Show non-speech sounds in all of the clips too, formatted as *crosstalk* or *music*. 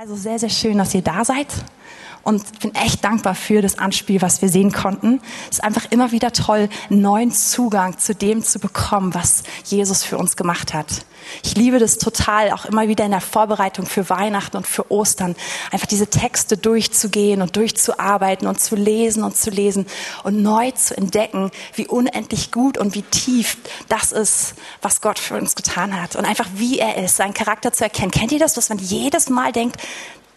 Also sehr, sehr schön, dass ihr da seid und bin echt dankbar für das Anspiel, was wir sehen konnten. Es ist einfach immer wieder toll, neuen Zugang zu dem zu bekommen, was Jesus für uns gemacht hat. Ich liebe das total, auch immer wieder in der Vorbereitung für Weihnachten und für Ostern, einfach diese Texte durchzugehen und durchzuarbeiten und zu lesen und zu lesen und neu zu entdecken, wie unendlich gut und wie tief das ist, was Gott für uns getan hat und einfach wie er ist, seinen Charakter zu erkennen. Kennt ihr das, dass man jedes Mal denkt,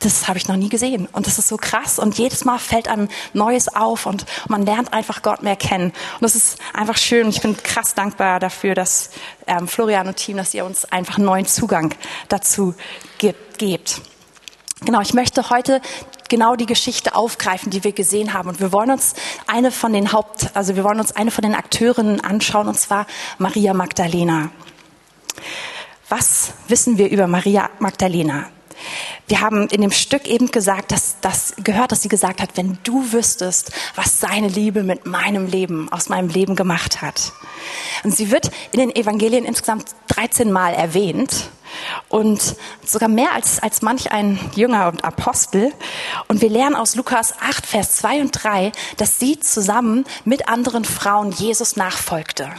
das habe ich noch nie gesehen. Und das ist so krass. Und jedes Mal fällt einem Neues auf und man lernt einfach Gott mehr kennen. Und das ist einfach schön. Ich bin krass dankbar dafür, dass ähm, Florian und Team, dass ihr uns einfach einen neuen Zugang dazu gebt. Genau, ich möchte heute genau die Geschichte aufgreifen, die wir gesehen haben. Und wir wollen uns eine von den Haupt, also wir wollen uns eine von den Akteurinnen anschauen, und zwar Maria Magdalena. Was wissen wir über Maria Magdalena? Wir haben in dem Stück eben gesagt, dass das gehört, dass sie gesagt hat, wenn du wüsstest, was seine Liebe mit meinem Leben, aus meinem Leben gemacht hat. Und sie wird in den Evangelien insgesamt 13 Mal erwähnt und sogar mehr als, als manch ein Jünger und Apostel. Und wir lernen aus Lukas 8, Vers 2 und 3, dass sie zusammen mit anderen Frauen Jesus nachfolgte.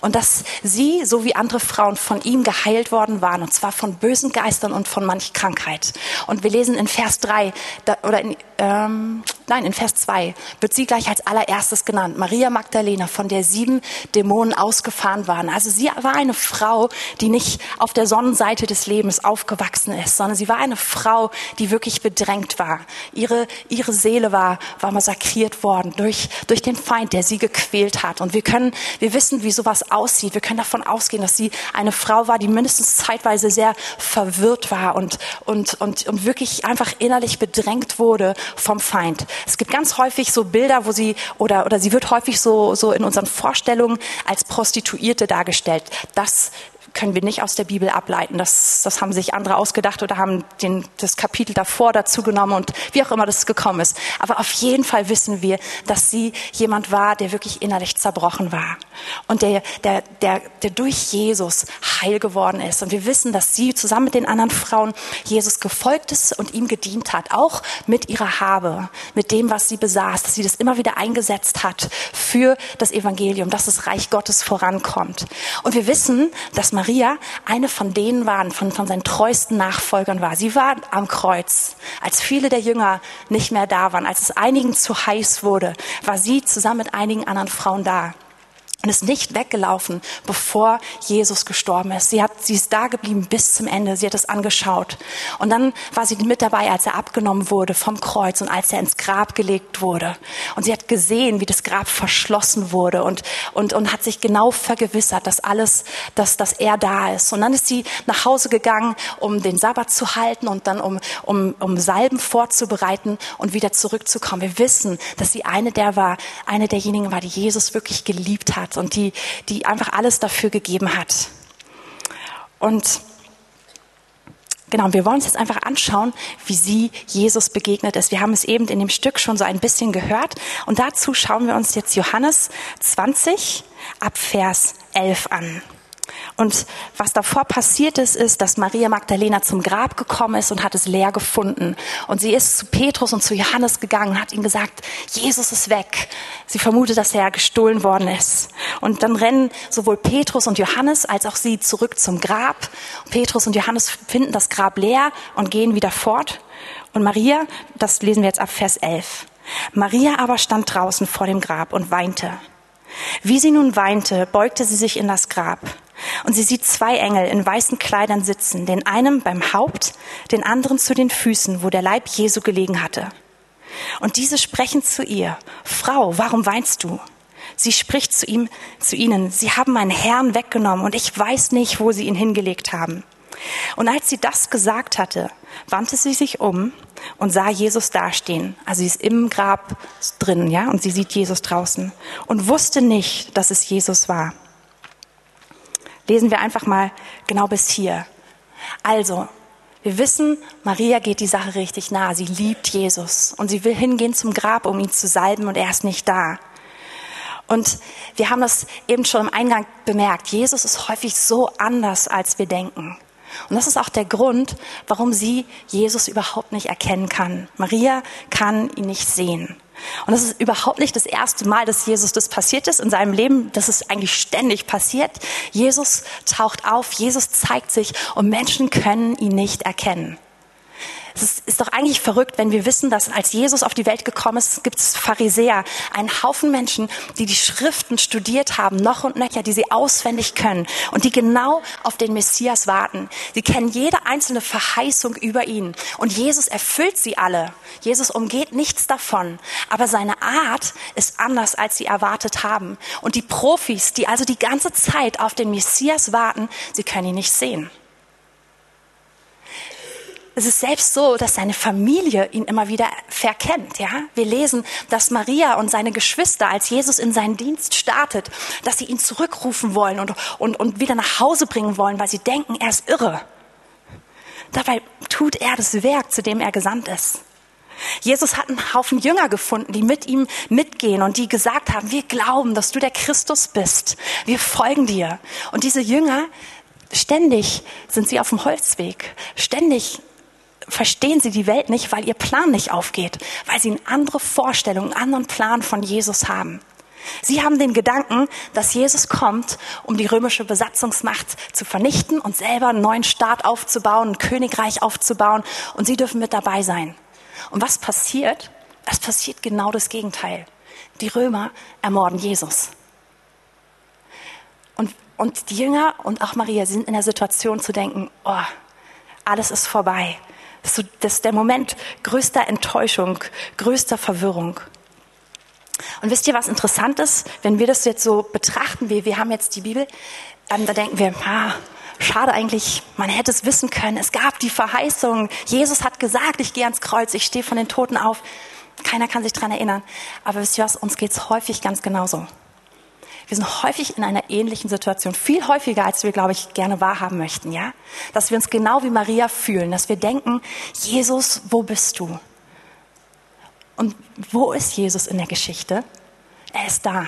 Und dass sie, so wie andere Frauen, von ihm geheilt worden waren, und zwar von bösen Geistern und von manch Krankheit. Und wir lesen in Vers 3, da, oder in, ähm, nein, in Vers 2 wird sie gleich als allererstes genannt. Maria Magdalena, von der sieben Dämonen ausgefahren waren. Also sie war eine Frau, die nicht auf der Sonnenseite des Lebens aufgewachsen ist, sondern sie war eine Frau, die wirklich bedrängt war. Ihre, ihre Seele war, war massakriert worden durch, durch den Feind, der sie gequält hat. Und wir können, wir wissen, wie sowas aussieht. Wir können davon ausgehen, dass sie eine Frau war, die mindestens zeitweise sehr verwirrt war und, und, und, und wirklich einfach innerlich bedrängt wurde vom Feind. Es gibt ganz häufig so Bilder, wo sie, oder, oder sie wird häufig so, so in unseren Vorstellungen als Prostituierte dargestellt. Das können wir nicht aus der Bibel ableiten. Das, das haben sich andere ausgedacht oder haben den, das Kapitel davor dazu genommen und wie auch immer das gekommen ist. Aber auf jeden Fall wissen wir, dass sie jemand war, der wirklich innerlich zerbrochen war und der, der, der, der durch Jesus heil geworden ist. Und wir wissen, dass sie zusammen mit den anderen Frauen Jesus gefolgt ist und ihm gedient hat, auch mit ihrer Habe, mit dem, was sie besaß, dass sie das immer wieder eingesetzt hat für das Evangelium, dass das Reich Gottes vorankommt. Und wir wissen, dass Maria eine von denen war, von, von seinen treuesten Nachfolgern war. Sie war am Kreuz. Als viele der Jünger nicht mehr da waren, als es einigen zu heiß wurde, war sie zusammen mit einigen anderen Frauen da und ist nicht weggelaufen, bevor Jesus gestorben ist. Sie hat, sie ist da geblieben bis zum Ende. Sie hat es angeschaut. Und dann war sie mit dabei, als er abgenommen wurde vom Kreuz und als er ins Grab gelegt wurde. Und sie hat gesehen, wie das Grab verschlossen wurde und, und, und hat sich genau vergewissert, dass alles, dass, dass er da ist. Und dann ist sie nach Hause gegangen, um den Sabbat zu halten und dann um, um, um Salben vorzubereiten und wieder zurückzukommen. Wir wissen, dass sie eine der war, eine derjenigen war, die Jesus wirklich geliebt hat hat und die, die einfach alles dafür gegeben hat. Und Genau, wir wollen uns jetzt einfach anschauen, wie sie Jesus begegnet ist. Wir haben es eben in dem Stück schon so ein bisschen gehört. Und dazu schauen wir uns jetzt Johannes 20 ab Vers 11 an. Und was davor passiert ist, ist, dass Maria Magdalena zum Grab gekommen ist und hat es leer gefunden. Und sie ist zu Petrus und zu Johannes gegangen und hat ihnen gesagt, Jesus ist weg. Sie vermutet, dass er gestohlen worden ist. Und dann rennen sowohl Petrus und Johannes als auch sie zurück zum Grab. Petrus und Johannes finden das Grab leer und gehen wieder fort. Und Maria, das lesen wir jetzt ab Vers 11. Maria aber stand draußen vor dem Grab und weinte. Wie sie nun weinte, beugte sie sich in das Grab. Und sie sieht zwei Engel in weißen Kleidern sitzen, den einen beim Haupt, den anderen zu den Füßen, wo der Leib Jesu gelegen hatte. Und diese sprechen zu ihr, Frau, warum weinst du? Sie spricht zu ihm, zu ihnen, sie haben meinen Herrn weggenommen und ich weiß nicht, wo sie ihn hingelegt haben. Und als sie das gesagt hatte, wandte sie sich um und sah Jesus dastehen. Also sie ist im Grab drin, ja, und sie sieht Jesus draußen und wusste nicht, dass es Jesus war lesen wir einfach mal genau bis hier. Also, wir wissen, Maria geht die Sache richtig nah. Sie liebt Jesus und sie will hingehen zum Grab, um ihn zu salben und er ist nicht da. Und wir haben das eben schon im Eingang bemerkt. Jesus ist häufig so anders, als wir denken. Und das ist auch der Grund, warum sie Jesus überhaupt nicht erkennen kann. Maria kann ihn nicht sehen. Und das ist überhaupt nicht das erste Mal, dass Jesus das passiert ist in seinem Leben. Das ist eigentlich ständig passiert. Jesus taucht auf, Jesus zeigt sich und Menschen können ihn nicht erkennen. Ist, ist doch eigentlich verrückt, wenn wir wissen, dass als Jesus auf die Welt gekommen ist, gibt es Pharisäer, einen Haufen Menschen, die die Schriften studiert haben, noch und nöcher, die sie auswendig können und die genau auf den Messias warten. Sie kennen jede einzelne Verheißung über ihn und Jesus erfüllt sie alle. Jesus umgeht nichts davon, aber seine Art ist anders, als sie erwartet haben. Und die Profis, die also die ganze Zeit auf den Messias warten, sie können ihn nicht sehen. Es ist selbst so, dass seine Familie ihn immer wieder verkennt, ja. Wir lesen, dass Maria und seine Geschwister, als Jesus in seinen Dienst startet, dass sie ihn zurückrufen wollen und, und, und wieder nach Hause bringen wollen, weil sie denken, er ist irre. Dabei tut er das Werk, zu dem er gesandt ist. Jesus hat einen Haufen Jünger gefunden, die mit ihm mitgehen und die gesagt haben, wir glauben, dass du der Christus bist. Wir folgen dir. Und diese Jünger, ständig sind sie auf dem Holzweg. Ständig verstehen sie die Welt nicht, weil ihr Plan nicht aufgeht, weil sie eine andere Vorstellung, einen anderen Plan von Jesus haben. Sie haben den Gedanken, dass Jesus kommt, um die römische Besatzungsmacht zu vernichten und selber einen neuen Staat aufzubauen, ein Königreich aufzubauen und sie dürfen mit dabei sein. Und was passiert? Es passiert genau das Gegenteil. Die Römer ermorden Jesus. Und, und die Jünger und auch Maria sind in der Situation zu denken, oh, alles ist vorbei. Das ist der Moment größter Enttäuschung, größter Verwirrung. Und wisst ihr, was interessant ist? Wenn wir das jetzt so betrachten, wie wir haben jetzt die Bibel, ähm, da denken wir, ah, schade eigentlich, man hätte es wissen können. Es gab die Verheißung. Jesus hat gesagt, ich gehe ans Kreuz, ich stehe von den Toten auf. Keiner kann sich dran erinnern. Aber wisst ihr was? Uns geht's häufig ganz genauso. Wir sind häufig in einer ähnlichen Situation, viel häufiger, als wir, glaube ich, gerne wahrhaben möchten, ja? Dass wir uns genau wie Maria fühlen, dass wir denken, Jesus, wo bist du? Und wo ist Jesus in der Geschichte? Er ist da.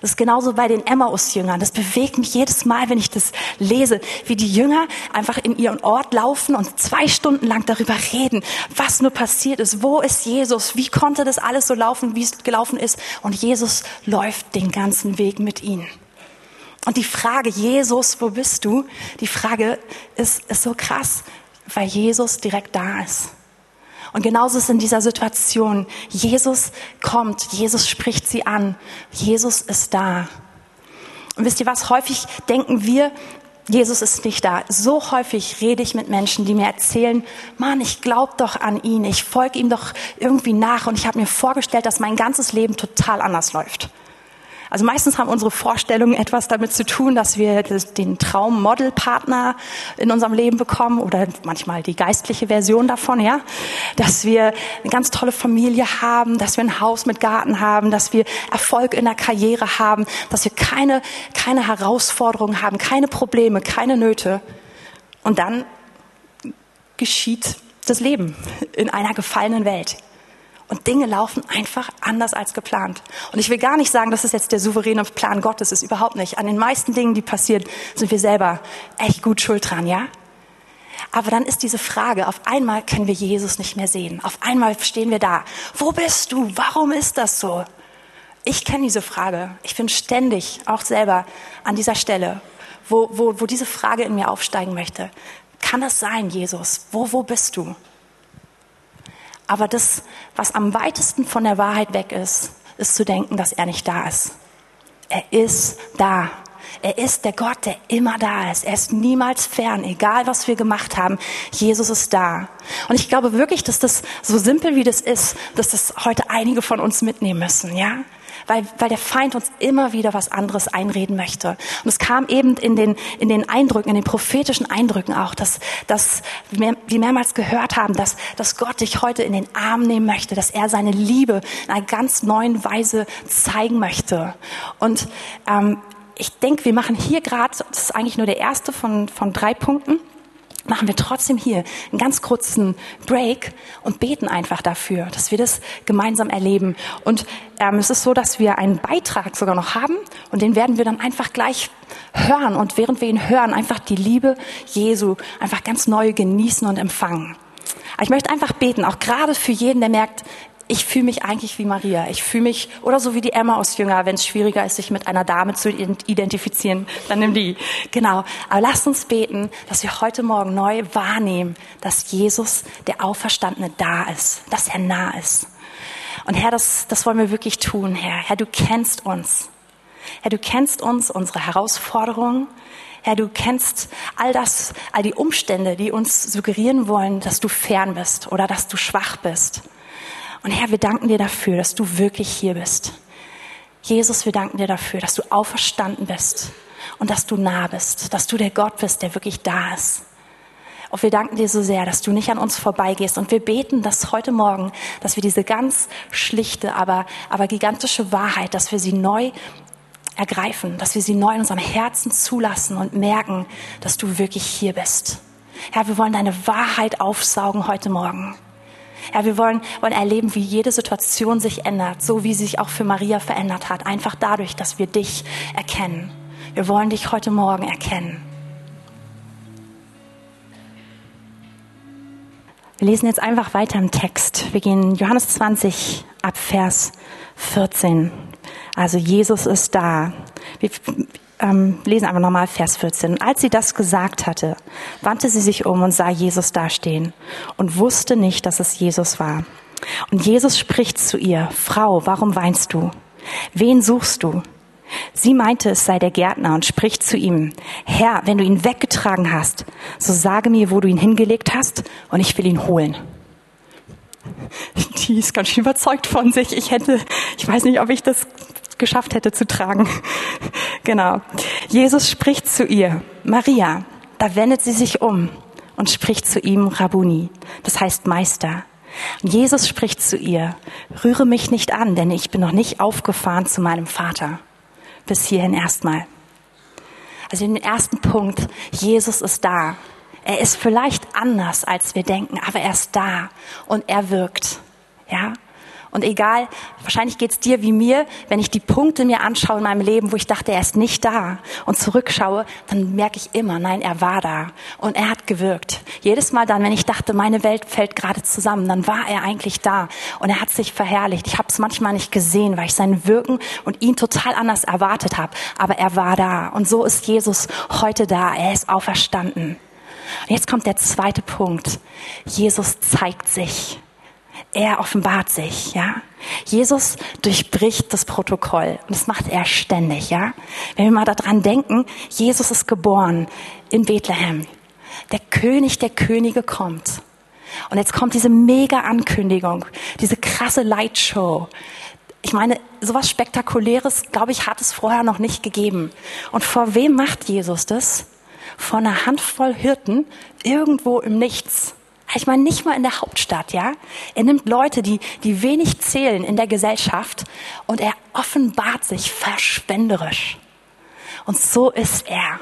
Das ist genauso bei den Emmaus-Jüngern. Das bewegt mich jedes Mal, wenn ich das lese, wie die Jünger einfach in ihren Ort laufen und zwei Stunden lang darüber reden, was nur passiert ist. Wo ist Jesus? Wie konnte das alles so laufen, wie es gelaufen ist? Und Jesus läuft den ganzen Weg mit ihnen. Und die Frage, Jesus, wo bist du? Die Frage ist, ist so krass, weil Jesus direkt da ist. Und genauso ist in dieser Situation. Jesus kommt, Jesus spricht sie an, Jesus ist da. Und wisst ihr was, häufig denken wir, Jesus ist nicht da. So häufig rede ich mit Menschen, die mir erzählen, Mann, ich glaube doch an ihn, ich folge ihm doch irgendwie nach und ich habe mir vorgestellt, dass mein ganzes Leben total anders läuft. Also meistens haben unsere Vorstellungen etwas damit zu tun, dass wir den Traum-Model-Partner in unserem Leben bekommen oder manchmal die geistliche Version davon, ja. Dass wir eine ganz tolle Familie haben, dass wir ein Haus mit Garten haben, dass wir Erfolg in der Karriere haben, dass wir keine, keine Herausforderungen haben, keine Probleme, keine Nöte. Und dann geschieht das Leben in einer gefallenen Welt. Und Dinge laufen einfach anders als geplant. Und ich will gar nicht sagen, dass es jetzt der souveräne Plan Gottes ist, überhaupt nicht. An den meisten Dingen, die passieren, sind wir selber echt gut schuld dran, ja? Aber dann ist diese Frage, auf einmal können wir Jesus nicht mehr sehen. Auf einmal stehen wir da. Wo bist du? Warum ist das so? Ich kenne diese Frage. Ich bin ständig auch selber an dieser Stelle, wo, wo, wo diese Frage in mir aufsteigen möchte. Kann das sein, Jesus? Wo, wo bist du? Aber das, was am weitesten von der Wahrheit weg ist, ist zu denken, dass er nicht da ist. Er ist da. Er ist der Gott, der immer da ist. Er ist niemals fern, egal was wir gemacht haben. Jesus ist da. Und ich glaube wirklich, dass das so simpel wie das ist, dass das heute einige von uns mitnehmen müssen, ja? Weil, weil der Feind uns immer wieder was anderes einreden möchte. Und es kam eben in den, in den Eindrücken, in den prophetischen Eindrücken auch, dass, dass wir mehrmals gehört haben, dass, dass Gott dich heute in den Arm nehmen möchte, dass er seine Liebe in einer ganz neuen Weise zeigen möchte. Und ähm, ich denke, wir machen hier gerade, das ist eigentlich nur der erste von, von drei Punkten, machen wir trotzdem hier einen ganz kurzen Break und beten einfach dafür, dass wir das gemeinsam erleben. Und ähm, es ist so, dass wir einen Beitrag sogar noch haben und den werden wir dann einfach gleich hören und während wir ihn hören, einfach die Liebe Jesu einfach ganz neu genießen und empfangen. ich möchte einfach beten, auch gerade für jeden, der merkt, ich fühle mich eigentlich wie Maria. Ich fühle mich, oder so wie die Emma aus Jünger, wenn es schwieriger ist, sich mit einer Dame zu identifizieren, dann nimm die. Genau. Aber lasst uns beten, dass wir heute Morgen neu wahrnehmen, dass Jesus, der Auferstandene, da ist, dass er nah ist. Und Herr, das, das wollen wir wirklich tun, Herr. Herr, du kennst uns. Herr, du kennst uns, unsere Herausforderungen. Herr, du kennst all das, all die Umstände, die uns suggerieren wollen, dass du fern bist oder dass du schwach bist. Und Herr, wir danken dir dafür, dass du wirklich hier bist. Jesus, wir danken dir dafür, dass du auferstanden bist und dass du nah bist, dass du der Gott bist, der wirklich da ist. Und wir danken dir so sehr, dass du nicht an uns vorbeigehst. Und wir beten, dass heute Morgen, dass wir diese ganz schlichte, aber, aber gigantische Wahrheit, dass wir sie neu ergreifen, dass wir sie neu in unserem Herzen zulassen und merken, dass du wirklich hier bist. Herr, wir wollen deine Wahrheit aufsaugen heute Morgen. Ja, wir wollen, wollen erleben, wie jede Situation sich ändert, so wie sie sich auch für Maria verändert hat, einfach dadurch, dass wir dich erkennen. Wir wollen dich heute Morgen erkennen. Wir lesen jetzt einfach weiter im Text. Wir gehen Johannes 20 ab Vers 14. Also Jesus ist da. Wir ähm, lesen aber nochmal Vers 14. Und als sie das gesagt hatte, wandte sie sich um und sah Jesus dastehen und wusste nicht, dass es Jesus war. Und Jesus spricht zu ihr, Frau, warum weinst du? Wen suchst du? Sie meinte, es sei der Gärtner und spricht zu ihm, Herr, wenn du ihn weggetragen hast, so sage mir, wo du ihn hingelegt hast und ich will ihn holen. Die ist ganz schön überzeugt von sich. Ich hätte, ich weiß nicht, ob ich das geschafft hätte zu tragen. *laughs* genau. Jesus spricht zu ihr, Maria. Da wendet sie sich um und spricht zu ihm Rabuni. Das heißt Meister. Und Jesus spricht zu ihr, rühre mich nicht an, denn ich bin noch nicht aufgefahren zu meinem Vater. Bis hierhin erstmal. Also den ersten Punkt, Jesus ist da. Er ist vielleicht anders, als wir denken, aber er ist da und er wirkt. Ja? Und egal, wahrscheinlich geht's dir wie mir, wenn ich die Punkte mir anschaue in meinem Leben, wo ich dachte, er ist nicht da und zurückschaue, dann merke ich immer, nein, er war da und er hat gewirkt. Jedes Mal dann, wenn ich dachte, meine Welt fällt gerade zusammen, dann war er eigentlich da und er hat sich verherrlicht. Ich habe es manchmal nicht gesehen, weil ich sein Wirken und ihn total anders erwartet habe, aber er war da und so ist Jesus heute da. Er ist auferstanden. Und jetzt kommt der zweite Punkt. Jesus zeigt sich er offenbart sich, ja. Jesus durchbricht das Protokoll und das macht er ständig, ja. Wenn wir mal daran denken, Jesus ist geboren in Bethlehem. Der König der Könige kommt. Und jetzt kommt diese mega Ankündigung, diese krasse Lightshow. Ich meine, sowas Spektakuläres, glaube ich, hat es vorher noch nicht gegeben. Und vor wem macht Jesus das? Vor einer Handvoll Hirten irgendwo im Nichts. Ich meine, nicht mal in der Hauptstadt, ja. Er nimmt Leute, die, die wenig zählen in der Gesellschaft und er offenbart sich verschwenderisch. Und so ist er.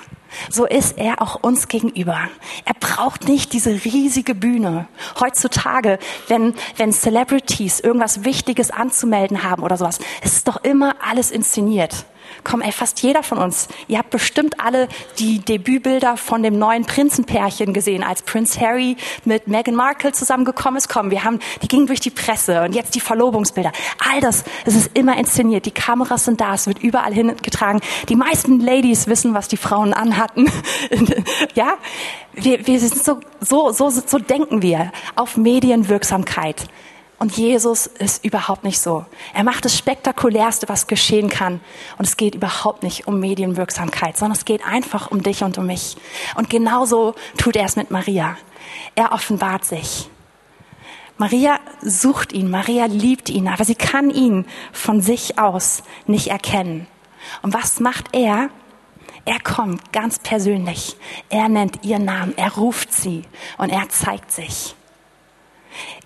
So ist er auch uns gegenüber. Er braucht nicht diese riesige Bühne. Heutzutage, wenn, wenn Celebrities irgendwas Wichtiges anzumelden haben oder sowas, ist doch immer alles inszeniert. Komm, ey, fast jeder von uns. Ihr habt bestimmt alle die Debütbilder von dem neuen Prinzenpärchen gesehen, als Prince Harry mit Meghan Markle zusammengekommen ist. Komm, wir haben, die gingen durch die Presse und jetzt die Verlobungsbilder. All das, es ist immer inszeniert. Die Kameras sind da, es wird überall hingetragen. Die meisten Ladies wissen, was die Frauen anhatten. *laughs* ja? Wir, wir sind so, so, so, so denken wir auf Medienwirksamkeit. Und Jesus ist überhaupt nicht so. Er macht das Spektakulärste, was geschehen kann. Und es geht überhaupt nicht um Medienwirksamkeit, sondern es geht einfach um dich und um mich. Und genauso tut er es mit Maria. Er offenbart sich. Maria sucht ihn, Maria liebt ihn, aber sie kann ihn von sich aus nicht erkennen. Und was macht er? Er kommt ganz persönlich. Er nennt ihren Namen, er ruft sie und er zeigt sich.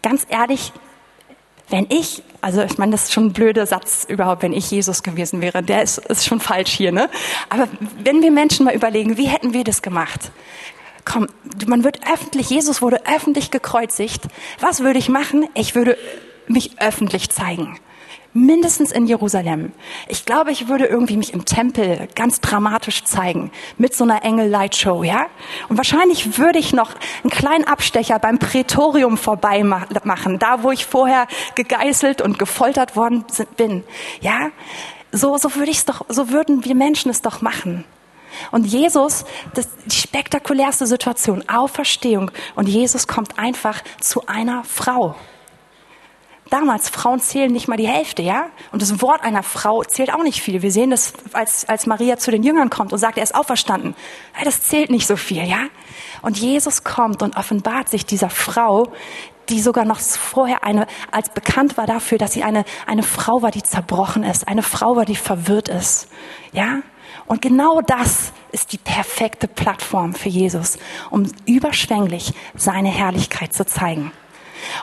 Ganz ehrlich, wenn ich, also ich meine, das ist schon ein blöder Satz überhaupt, wenn ich Jesus gewesen wäre, der ist, ist schon falsch hier, ne? Aber wenn wir Menschen mal überlegen, wie hätten wir das gemacht? komm, man wird öffentlich, Jesus wurde öffentlich gekreuzigt. Was würde ich machen? Ich würde mich öffentlich zeigen mindestens in Jerusalem. Ich glaube, ich würde irgendwie mich im Tempel ganz dramatisch zeigen mit so einer Engel-Lightshow, ja? Und wahrscheinlich würde ich noch einen kleinen Abstecher beim Prätorium vorbei machen, da wo ich vorher gegeißelt und gefoltert worden bin, ja? So, so würde ich es doch, so würden wir Menschen es doch machen. Und Jesus, das, die spektakulärste Situation, Auferstehung. Und Jesus kommt einfach zu einer Frau. Damals, Frauen zählen nicht mal die Hälfte, ja? Und das Wort einer Frau zählt auch nicht viel. Wir sehen das, als, als Maria zu den Jüngern kommt und sagt, er ist auferstanden. Das zählt nicht so viel, ja? Und Jesus kommt und offenbart sich dieser Frau, die sogar noch vorher eine, als bekannt war dafür, dass sie eine, eine Frau war, die zerbrochen ist, eine Frau war, die verwirrt ist, ja? Und genau das ist die perfekte Plattform für Jesus, um überschwänglich seine Herrlichkeit zu zeigen.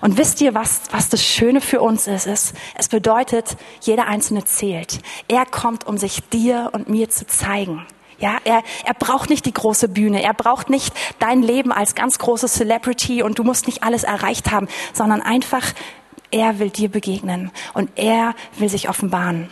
Und wisst ihr, was, was das Schöne für uns ist? Es bedeutet, jeder Einzelne zählt. Er kommt, um sich dir und mir zu zeigen. Ja, er, er braucht nicht die große Bühne. Er braucht nicht dein Leben als ganz große Celebrity und du musst nicht alles erreicht haben, sondern einfach, er will dir begegnen und er will sich offenbaren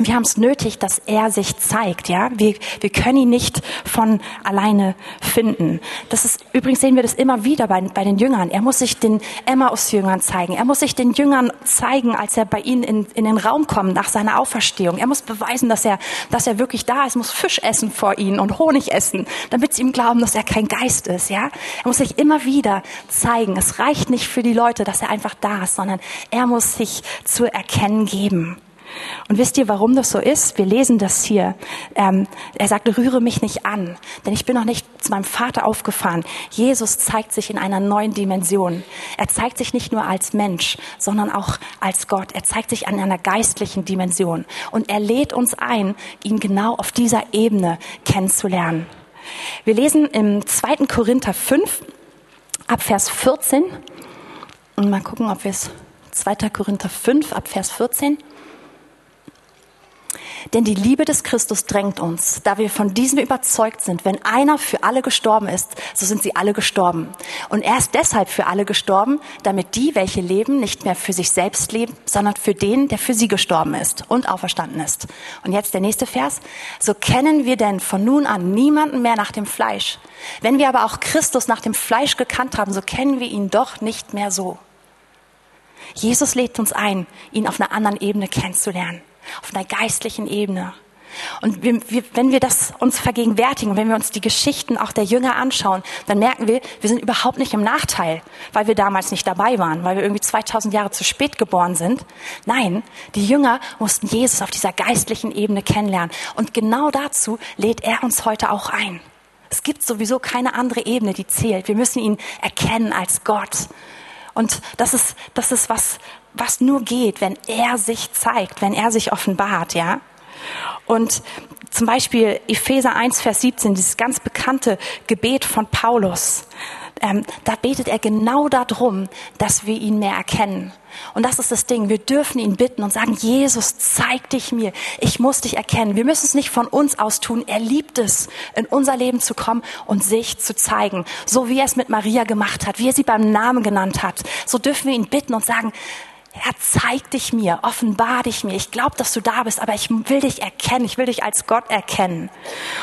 wir haben es nötig, dass er sich zeigt, ja. Wir, wir können ihn nicht von alleine finden. Das ist, übrigens sehen wir das immer wieder bei, bei den Jüngern. Er muss sich den Emmaus-Jüngern zeigen. Er muss sich den Jüngern zeigen, als er bei ihnen in, in den Raum kommt nach seiner Auferstehung. Er muss beweisen, dass er, dass er wirklich da ist, muss Fisch essen vor ihnen und Honig essen, damit sie ihm glauben, dass er kein Geist ist, ja. Er muss sich immer wieder zeigen. Es reicht nicht für die Leute, dass er einfach da ist, sondern er muss sich zu erkennen geben. Und wisst ihr, warum das so ist? Wir lesen das hier. Ähm, er sagt, rühre mich nicht an, denn ich bin noch nicht zu meinem Vater aufgefahren. Jesus zeigt sich in einer neuen Dimension. Er zeigt sich nicht nur als Mensch, sondern auch als Gott. Er zeigt sich an einer geistlichen Dimension. Und er lädt uns ein, ihn genau auf dieser Ebene kennenzulernen. Wir lesen im 2. Korinther 5 ab Vers 14. Und mal gucken, ob wir es 2. Korinther 5 ab Vers 14. Denn die Liebe des Christus drängt uns, da wir von diesem überzeugt sind, wenn einer für alle gestorben ist, so sind sie alle gestorben. Und er ist deshalb für alle gestorben, damit die, welche leben, nicht mehr für sich selbst leben, sondern für den, der für sie gestorben ist und auferstanden ist. Und jetzt der nächste Vers. So kennen wir denn von nun an niemanden mehr nach dem Fleisch. Wenn wir aber auch Christus nach dem Fleisch gekannt haben, so kennen wir ihn doch nicht mehr so. Jesus lädt uns ein, ihn auf einer anderen Ebene kennenzulernen auf einer geistlichen Ebene. Und wir, wir, wenn wir das uns vergegenwärtigen, wenn wir uns die Geschichten auch der Jünger anschauen, dann merken wir, wir sind überhaupt nicht im Nachteil, weil wir damals nicht dabei waren, weil wir irgendwie 2000 Jahre zu spät geboren sind. Nein, die Jünger mussten Jesus auf dieser geistlichen Ebene kennenlernen. Und genau dazu lädt er uns heute auch ein. Es gibt sowieso keine andere Ebene, die zählt. Wir müssen ihn erkennen als Gott. Und das ist, das ist was, was nur geht, wenn er sich zeigt, wenn er sich offenbart, ja. Und zum Beispiel Epheser 1, Vers 17, dieses ganz bekannte Gebet von Paulus. Ähm, da betet er genau darum, dass wir ihn mehr erkennen. Und das ist das Ding. Wir dürfen ihn bitten und sagen, Jesus, zeig dich mir. Ich muss dich erkennen. Wir müssen es nicht von uns aus tun. Er liebt es, in unser Leben zu kommen und sich zu zeigen. So wie er es mit Maria gemacht hat, wie er sie beim Namen genannt hat. So dürfen wir ihn bitten und sagen, Herr, zeig dich mir, offenbar dich mir. Ich glaube, dass du da bist, aber ich will dich erkennen. Ich will dich als Gott erkennen.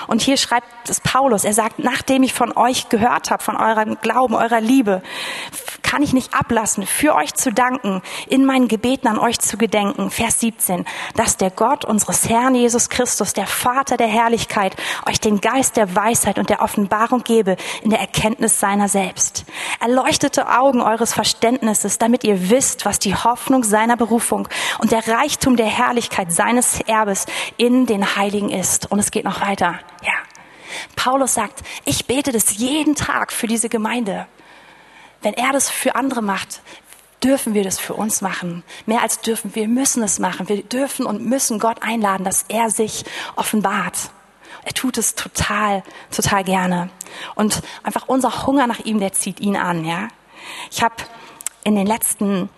Und hier schreibt es Paulus. Er sagt, nachdem ich von euch gehört habe, von eurem Glauben, eurer Liebe, kann ich nicht ablassen, für euch zu danken, in meinen Gebeten an euch zu gedenken. Vers 17, dass der Gott unseres Herrn Jesus Christus, der Vater der Herrlichkeit, euch den Geist der Weisheit und der Offenbarung gebe in der Erkenntnis seiner selbst. Erleuchtete Augen eures Verständnisses, damit ihr wisst, was die Hoffnung seiner Berufung und der Reichtum der Herrlichkeit seines Erbes in den Heiligen ist. Und es geht noch weiter. Ja. Paulus sagt, ich bete das jeden Tag für diese Gemeinde. Wenn er das für andere macht, dürfen wir das für uns machen. Mehr als dürfen, wir müssen es machen. Wir dürfen und müssen Gott einladen, dass er sich offenbart. Er tut es total, total gerne. Und einfach unser Hunger nach ihm, der zieht ihn an, ja. Ich habe in den letzten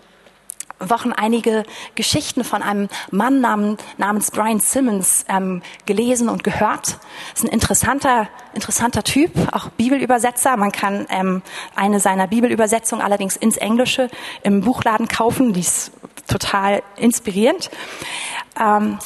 Wochen einige Geschichten von einem Mann namens, Brian Simmons ähm, gelesen und gehört. Ist ein interessanter, interessanter Typ, auch Bibelübersetzer. Man kann ähm, eine seiner Bibelübersetzungen allerdings ins Englische im Buchladen kaufen. Die ist total inspirierend. Ähm,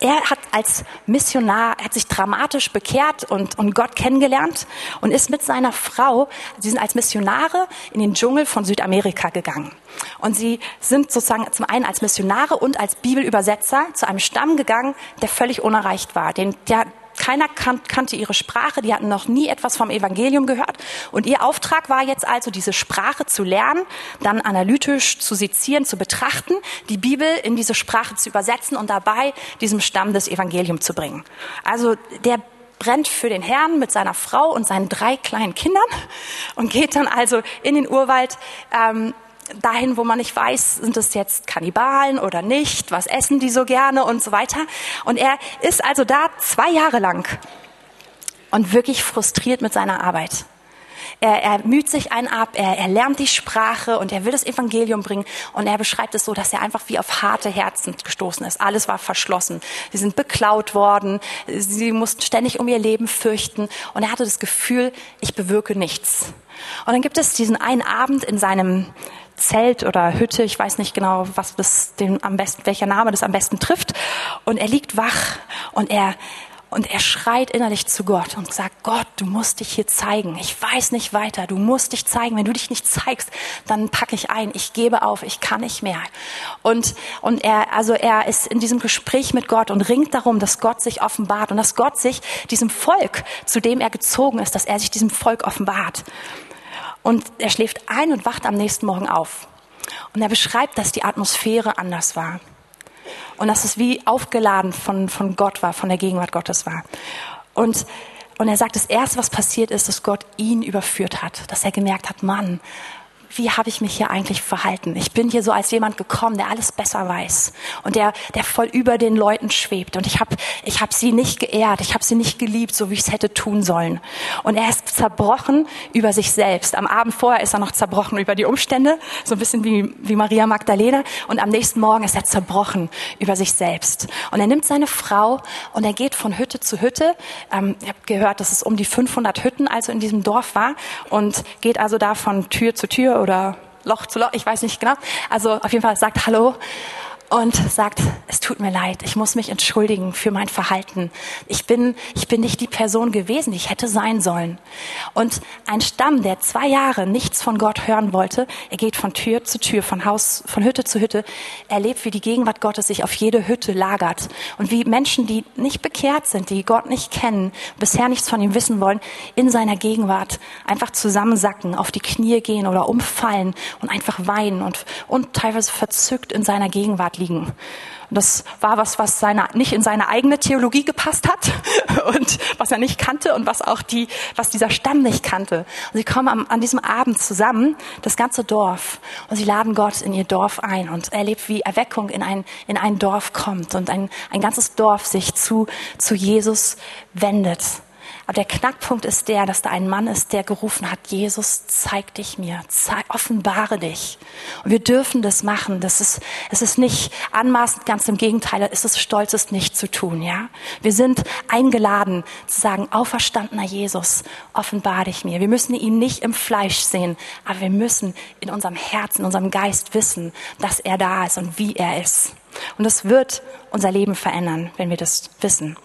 er hat als Missionar, hat sich dramatisch bekehrt und, und Gott kennengelernt und ist mit seiner Frau, sie sind als Missionare in den Dschungel von Südamerika gegangen. Und sie sind sozusagen zum einen als Missionare und als Bibelübersetzer zu einem Stamm gegangen, der völlig unerreicht war, den, der, keiner kan kannte ihre Sprache, die hatten noch nie etwas vom Evangelium gehört. Und ihr Auftrag war jetzt also, diese Sprache zu lernen, dann analytisch zu sezieren, zu betrachten, die Bibel in diese Sprache zu übersetzen und dabei diesem Stamm das Evangelium zu bringen. Also der brennt für den Herrn mit seiner Frau und seinen drei kleinen Kindern und geht dann also in den Urwald ähm, dahin, wo man nicht weiß, sind es jetzt Kannibalen oder nicht, was essen die so gerne und so weiter. Und er ist also da zwei Jahre lang und wirklich frustriert mit seiner Arbeit. Er, er müht sich einen ab, er, er lernt die Sprache und er will das Evangelium bringen. Und er beschreibt es so, dass er einfach wie auf harte Herzen gestoßen ist. Alles war verschlossen. Sie sind beklaut worden. Sie mussten ständig um ihr Leben fürchten. Und er hatte das Gefühl, ich bewirke nichts. Und dann gibt es diesen einen Abend in seinem Zelt oder Hütte, ich weiß nicht genau, was das den am besten, welcher Name das am besten trifft. Und er liegt wach und er und er schreit innerlich zu Gott und sagt, Gott, du musst dich hier zeigen. Ich weiß nicht weiter. Du musst dich zeigen. Wenn du dich nicht zeigst, dann packe ich ein. Ich gebe auf. Ich kann nicht mehr. Und, und er, also er ist in diesem Gespräch mit Gott und ringt darum, dass Gott sich offenbart und dass Gott sich diesem Volk, zu dem er gezogen ist, dass er sich diesem Volk offenbart. Und er schläft ein und wacht am nächsten Morgen auf. Und er beschreibt, dass die Atmosphäre anders war. Und dass es wie aufgeladen von, von Gott war, von der Gegenwart Gottes war. Und, und er sagt, das Erste, was passiert ist, dass Gott ihn überführt hat. Dass er gemerkt hat, Mann, wie habe ich mich hier eigentlich verhalten? Ich bin hier so als jemand gekommen, der alles besser weiß und der, der voll über den Leuten schwebt. Und ich habe ich hab sie nicht geehrt, ich habe sie nicht geliebt, so wie ich es hätte tun sollen. Und er ist zerbrochen über sich selbst. Am Abend vorher ist er noch zerbrochen über die Umstände, so ein bisschen wie, wie Maria Magdalena. Und am nächsten Morgen ist er zerbrochen über sich selbst. Und er nimmt seine Frau und er geht von Hütte zu Hütte. Ähm, ich habe gehört, dass es um die 500 Hütten also in diesem Dorf war und geht also da von Tür zu Tür oder Loch zu Loch, ich weiß nicht genau. Also auf jeden Fall sagt Hallo und sagt, es tut mir leid, ich muss mich entschuldigen für mein Verhalten. Ich bin, ich bin nicht die Person gewesen, die ich hätte sein sollen. Und ein Stamm, der zwei Jahre nichts von Gott hören wollte, er geht von Tür zu Tür, von Haus, von Hütte zu Hütte, erlebt, wie die Gegenwart Gottes sich auf jede Hütte lagert und wie Menschen, die nicht bekehrt sind, die Gott nicht kennen, bisher nichts von ihm wissen wollen, in seiner Gegenwart einfach zusammensacken, auf die Knie gehen oder umfallen und einfach weinen und, und teilweise verzückt in seiner Gegenwart liegen. Und das war was, was seine, nicht in seine eigene Theologie gepasst hat *laughs* und was er nicht kannte und was auch die, was dieser Stamm nicht kannte. Und sie kommen am, an diesem Abend zusammen, das ganze Dorf, und sie laden Gott in ihr Dorf ein und erlebt, wie Erweckung in ein, in ein Dorf kommt und ein, ein ganzes Dorf sich zu, zu Jesus wendet. Aber der Knackpunkt ist der, dass da ein Mann ist, der gerufen hat, Jesus, zeig dich mir, zeig, offenbare dich. Und wir dürfen das machen. Das ist, es ist nicht anmaßend, ganz im Gegenteil, es ist stolz, es nicht zu tun, ja. Wir sind eingeladen zu sagen, auferstandener Jesus, offenbare dich mir. Wir müssen ihn nicht im Fleisch sehen, aber wir müssen in unserem Herzen, in unserem Geist wissen, dass er da ist und wie er ist. Und es wird unser Leben verändern, wenn wir das wissen.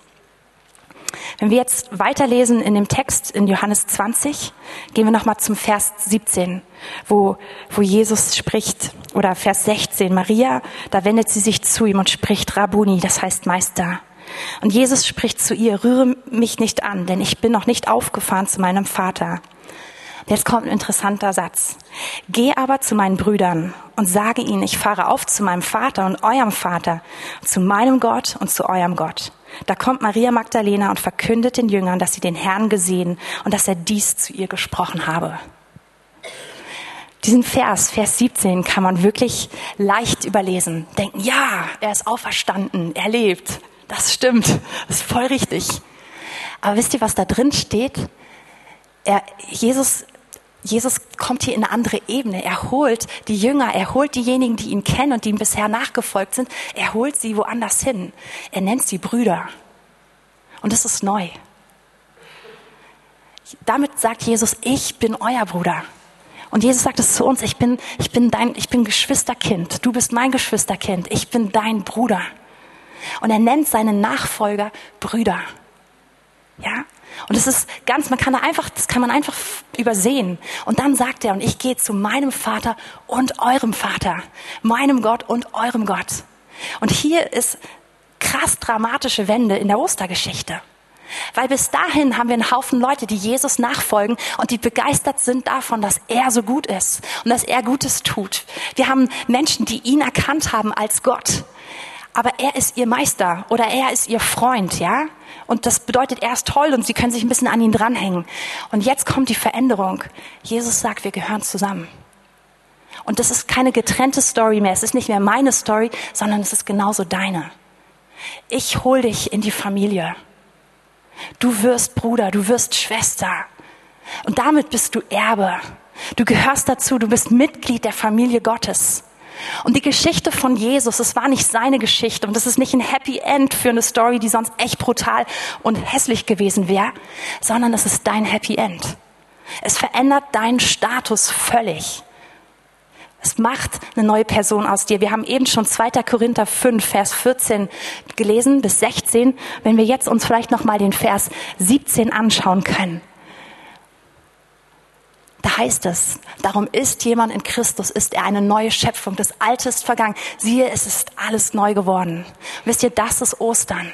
Wenn wir jetzt weiterlesen in dem Text in Johannes 20, gehen wir nochmal zum Vers 17, wo, wo Jesus spricht, oder Vers 16, Maria, da wendet sie sich zu ihm und spricht Rabuni, das heißt Meister. Und Jesus spricht zu ihr, rühre mich nicht an, denn ich bin noch nicht aufgefahren zu meinem Vater. Jetzt kommt ein interessanter Satz. Geh aber zu meinen Brüdern und sage ihnen, ich fahre auf zu meinem Vater und eurem Vater, zu meinem Gott und zu eurem Gott. Da kommt Maria Magdalena und verkündet den Jüngern, dass sie den Herrn gesehen und dass er dies zu ihr gesprochen habe. Diesen Vers, Vers 17, kann man wirklich leicht überlesen. Denken, ja, er ist auferstanden, er lebt. Das stimmt, das ist voll richtig. Aber wisst ihr, was da drin steht? Er, Jesus Jesus kommt hier in eine andere Ebene. Er holt die Jünger, er holt diejenigen, die ihn kennen und die ihm bisher nachgefolgt sind, er holt sie woanders hin. Er nennt sie Brüder. Und das ist neu. Damit sagt Jesus, ich bin euer Bruder. Und Jesus sagt es zu uns, ich bin, ich bin dein, ich bin Geschwisterkind. Du bist mein Geschwisterkind. Ich bin dein Bruder. Und er nennt seine Nachfolger Brüder. Ja? Und es ist ganz, man kann da einfach, das kann man einfach übersehen. Und dann sagt er, und ich gehe zu meinem Vater und eurem Vater, meinem Gott und eurem Gott. Und hier ist krass dramatische Wende in der Ostergeschichte. Weil bis dahin haben wir einen Haufen Leute, die Jesus nachfolgen und die begeistert sind davon, dass er so gut ist und dass er Gutes tut. Wir haben Menschen, die ihn erkannt haben als Gott. Aber er ist ihr Meister oder er ist ihr Freund, ja? Und das bedeutet, er ist toll und sie können sich ein bisschen an ihn dranhängen. Und jetzt kommt die Veränderung. Jesus sagt, wir gehören zusammen. Und das ist keine getrennte Story mehr. Es ist nicht mehr meine Story, sondern es ist genauso deine. Ich hol dich in die Familie. Du wirst Bruder, du wirst Schwester. Und damit bist du Erbe. Du gehörst dazu, du bist Mitglied der Familie Gottes. Und die Geschichte von Jesus, es war nicht seine Geschichte und es ist nicht ein Happy End für eine Story, die sonst echt brutal und hässlich gewesen wäre, sondern es ist dein Happy End. Es verändert deinen Status völlig. Es macht eine neue Person aus dir. Wir haben eben schon 2. Korinther 5, Vers 14 gelesen bis 16. Wenn wir jetzt uns vielleicht noch mal den Vers 17 anschauen können. Da heißt es, darum ist jemand in Christus, ist er eine neue Schöpfung. Das Alte ist vergangen. Siehe, es ist alles neu geworden. Wisst ihr, das ist Ostern.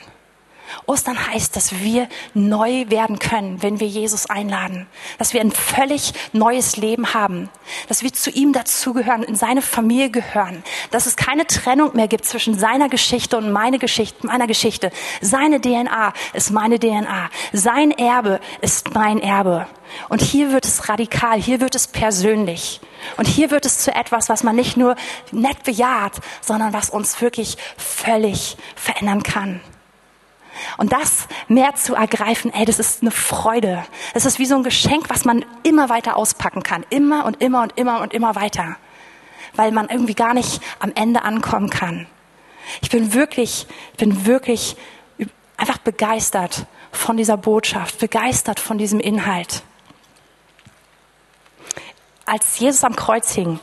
Ostern heißt, dass wir neu werden können, wenn wir Jesus einladen. Dass wir ein völlig neues Leben haben. Dass wir zu ihm dazugehören, in seine Familie gehören. Dass es keine Trennung mehr gibt zwischen seiner Geschichte und meine Geschichte, meiner Geschichte. Seine DNA ist meine DNA. Sein Erbe ist mein Erbe. Und hier wird es radikal, hier wird es persönlich. Und hier wird es zu etwas, was man nicht nur nett bejaht, sondern was uns wirklich völlig verändern kann. Und das mehr zu ergreifen, ey, das ist eine Freude. Das ist wie so ein Geschenk, was man immer weiter auspacken kann. Immer und immer und immer und immer weiter. Weil man irgendwie gar nicht am Ende ankommen kann. Ich bin wirklich, ich bin wirklich einfach begeistert von dieser Botschaft, begeistert von diesem Inhalt. Als Jesus am Kreuz hing,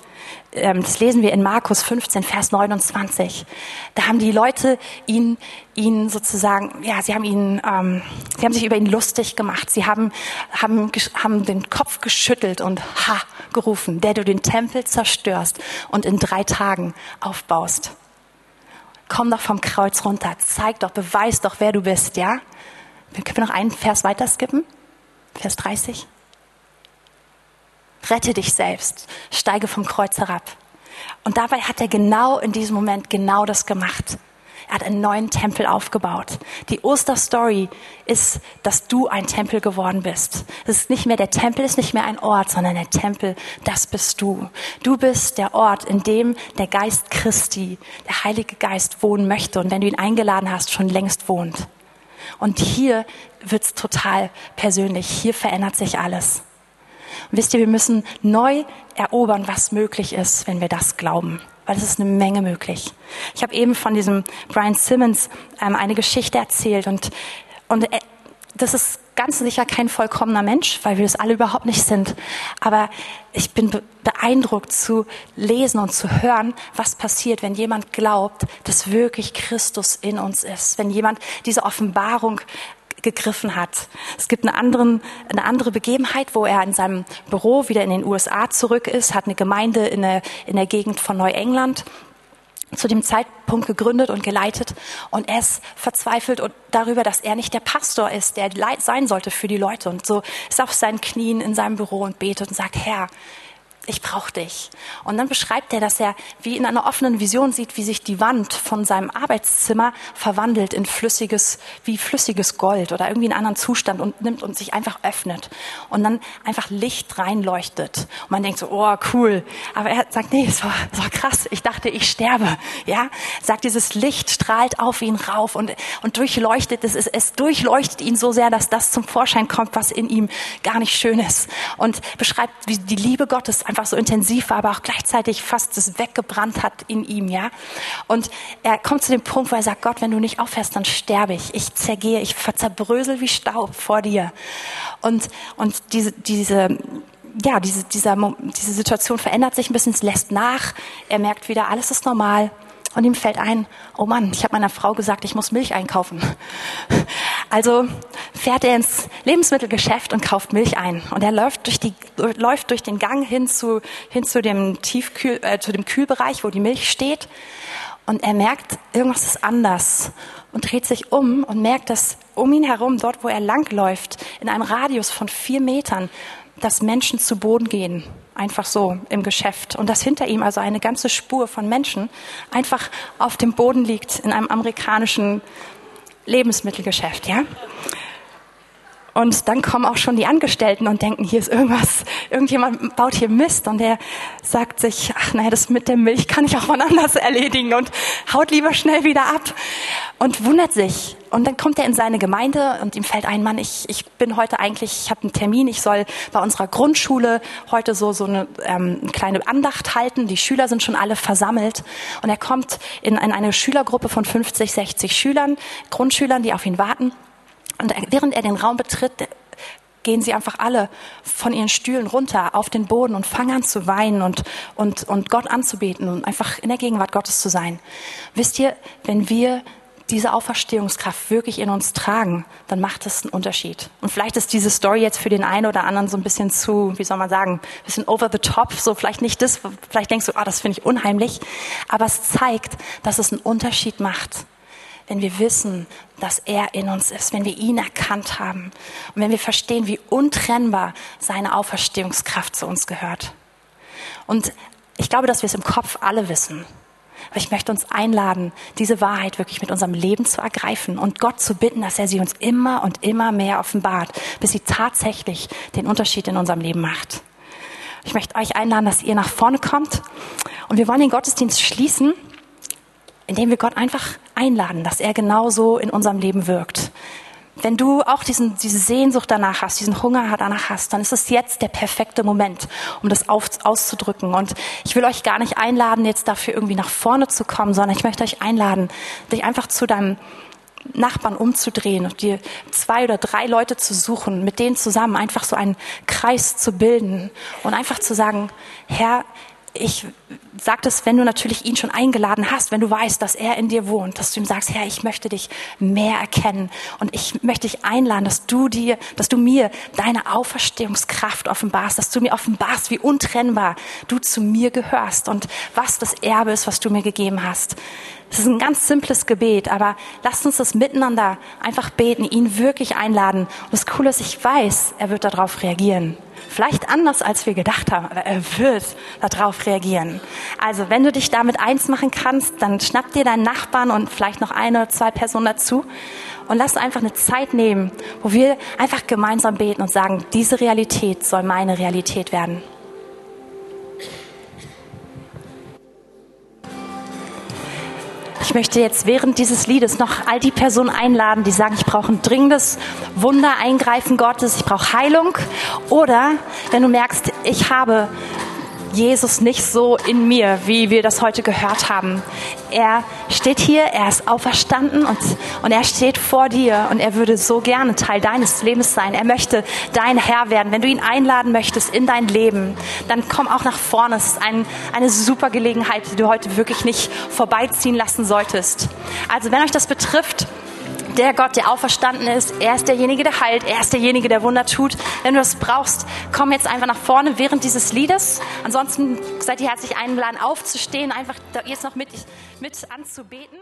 das lesen wir in Markus 15, Vers 29. Da haben die Leute ihn, ihn sozusagen, ja, sie haben ihn, ähm, sie haben sich über ihn lustig gemacht. Sie haben, haben, haben den Kopf geschüttelt und ha gerufen, der du den Tempel zerstörst und in drei Tagen aufbaust. Komm doch vom Kreuz runter, zeig doch, beweis doch, wer du bist, ja? Können wir noch einen Vers weiter skippen? Vers 30. Rette dich selbst, steige vom Kreuz herab. Und dabei hat er genau in diesem Moment genau das gemacht. Er hat einen neuen Tempel aufgebaut. Die Osterstory ist, dass du ein Tempel geworden bist. Es ist nicht mehr der Tempel, ist nicht mehr ein Ort, sondern der Tempel, das bist du. Du bist der Ort, in dem der Geist Christi, der Heilige Geist wohnen möchte und wenn du ihn eingeladen hast, schon längst wohnt. Und hier wird's total persönlich. Hier verändert sich alles. Und wisst ihr, wir müssen neu erobern, was möglich ist, wenn wir das glauben. Weil es ist eine Menge möglich. Ich habe eben von diesem Brian Simmons ähm, eine Geschichte erzählt und, und äh, das ist ganz sicher kein vollkommener Mensch, weil wir es alle überhaupt nicht sind. Aber ich bin beeindruckt zu lesen und zu hören, was passiert, wenn jemand glaubt, dass wirklich Christus in uns ist. Wenn jemand diese Offenbarung gegriffen hat. Es gibt eine, anderen, eine andere Begebenheit, wo er in seinem Büro wieder in den USA zurück ist, hat eine Gemeinde in der, in der Gegend von Neuengland zu dem Zeitpunkt gegründet und geleitet und er ist verzweifelt darüber, dass er nicht der Pastor ist, der sein sollte für die Leute und so ist auf seinen Knien in seinem Büro und betet und sagt, Herr, ich brauche dich. Und dann beschreibt er, dass er wie in einer offenen Vision sieht, wie sich die Wand von seinem Arbeitszimmer verwandelt in flüssiges, wie flüssiges Gold oder irgendwie in einen anderen Zustand und nimmt und sich einfach öffnet. Und dann einfach Licht reinleuchtet. Und man denkt so, oh, cool. Aber er sagt, nee, es war, das war krass. Ich dachte, ich sterbe. Ja, sagt, dieses Licht strahlt auf ihn rauf und, und durchleuchtet es. Es durchleuchtet ihn so sehr, dass das zum Vorschein kommt, was in ihm gar nicht schön ist. Und beschreibt, wie die Liebe Gottes einfach so intensiv war, aber auch gleichzeitig fast es weggebrannt hat in ihm, ja. Und er kommt zu dem Punkt, wo er sagt, Gott, wenn du nicht aufhörst, dann sterbe ich. Ich zergehe, ich zerbrösel wie Staub vor dir. Und, und diese, diese, ja, diese, dieser, diese Situation verändert sich ein bisschen, es lässt nach. Er merkt wieder, alles ist normal. Und ihm fällt ein, oh Mann, ich habe meiner Frau gesagt, ich muss Milch einkaufen. *laughs* Also fährt er ins Lebensmittelgeschäft und kauft Milch ein. Und er läuft durch, die, läuft durch den Gang hin zu, hin zu dem Tiefkühl, äh, zu dem Kühlbereich, wo die Milch steht. Und er merkt, irgendwas ist anders. Und dreht sich um und merkt, dass um ihn herum, dort wo er langläuft, in einem Radius von vier Metern, dass Menschen zu Boden gehen, einfach so im Geschäft. Und dass hinter ihm also eine ganze Spur von Menschen einfach auf dem Boden liegt in einem amerikanischen Lebensmittelgeschäft, ja? Und dann kommen auch schon die Angestellten und denken, hier ist irgendwas, irgendjemand baut hier Mist. Und der sagt sich, ach naja, das mit der Milch kann ich auch wann anders erledigen und haut lieber schnell wieder ab und wundert sich. Und dann kommt er in seine Gemeinde und ihm fällt ein, Mann, ich, ich bin heute eigentlich, ich habe einen Termin, ich soll bei unserer Grundschule heute so, so eine ähm, kleine Andacht halten. Die Schüler sind schon alle versammelt. Und er kommt in, in eine Schülergruppe von 50, 60 Schülern, Grundschülern, die auf ihn warten. Und während er den Raum betritt, gehen sie einfach alle von ihren Stühlen runter auf den Boden und fangen an zu weinen und, und, und Gott anzubeten und einfach in der Gegenwart Gottes zu sein. Wisst ihr, wenn wir diese Auferstehungskraft wirklich in uns tragen, dann macht es einen Unterschied. Und vielleicht ist diese Story jetzt für den einen oder anderen so ein bisschen zu, wie soll man sagen, ein bisschen over the top, so vielleicht nicht das, vielleicht denkst du, ah, das finde ich unheimlich, aber es zeigt, dass es einen Unterschied macht wenn wir wissen, dass er in uns ist, wenn wir ihn erkannt haben und wenn wir verstehen, wie untrennbar seine Auferstehungskraft zu uns gehört. Und ich glaube, dass wir es im Kopf alle wissen. Aber ich möchte uns einladen, diese Wahrheit wirklich mit unserem Leben zu ergreifen und Gott zu bitten, dass er sie uns immer und immer mehr offenbart, bis sie tatsächlich den Unterschied in unserem Leben macht. Ich möchte euch einladen, dass ihr nach vorne kommt und wir wollen den Gottesdienst schließen indem wir Gott einfach einladen, dass er genauso in unserem Leben wirkt. Wenn du auch diesen, diese Sehnsucht danach hast, diesen Hunger danach hast, dann ist es jetzt der perfekte Moment, um das auf, auszudrücken. Und ich will euch gar nicht einladen, jetzt dafür irgendwie nach vorne zu kommen, sondern ich möchte euch einladen, dich einfach zu deinem Nachbarn umzudrehen und dir zwei oder drei Leute zu suchen, mit denen zusammen einfach so einen Kreis zu bilden und einfach zu sagen, Herr, ich sage das, wenn du natürlich ihn schon eingeladen hast, wenn du weißt, dass er in dir wohnt, dass du ihm sagst, Herr, ich möchte dich mehr erkennen und ich möchte dich einladen, dass du dir, dass du mir deine Auferstehungskraft offenbarst, dass du mir offenbarst, wie untrennbar du zu mir gehörst und was das Erbe ist, was du mir gegeben hast. Das ist ein ganz simples Gebet, aber lasst uns das miteinander einfach beten, ihn wirklich einladen. Und das Coole ist, ich weiß, er wird darauf reagieren. Vielleicht anders, als wir gedacht haben, aber er wird darauf reagieren. Also, wenn du dich damit eins machen kannst, dann schnapp dir deinen Nachbarn und vielleicht noch eine oder zwei Personen dazu und lass einfach eine Zeit nehmen, wo wir einfach gemeinsam beten und sagen, diese Realität soll meine Realität werden. Ich möchte jetzt während dieses Liedes noch all die Personen einladen, die sagen, ich brauche ein dringendes Wunder-Eingreifen Gottes, ich brauche Heilung. Oder wenn du merkst, ich habe Jesus nicht so in mir, wie wir das heute gehört haben. Er steht hier, er ist auferstanden und, und er steht vor dir und er würde so gerne Teil deines Lebens sein. Er möchte dein Herr werden. Wenn du ihn einladen möchtest in dein Leben, dann komm auch nach vorne. Es ist ein, eine super Gelegenheit, die du heute wirklich nicht vorbeiziehen lassen solltest. Also wenn euch das betrifft, der Gott, der auferstanden ist. Er ist derjenige, der heilt. Er ist derjenige, der Wunder tut. Wenn du das brauchst, komm jetzt einfach nach vorne während dieses Liedes. Ansonsten seid ihr herzlich eingeladen, aufzustehen, einfach jetzt noch mit, mit anzubeten.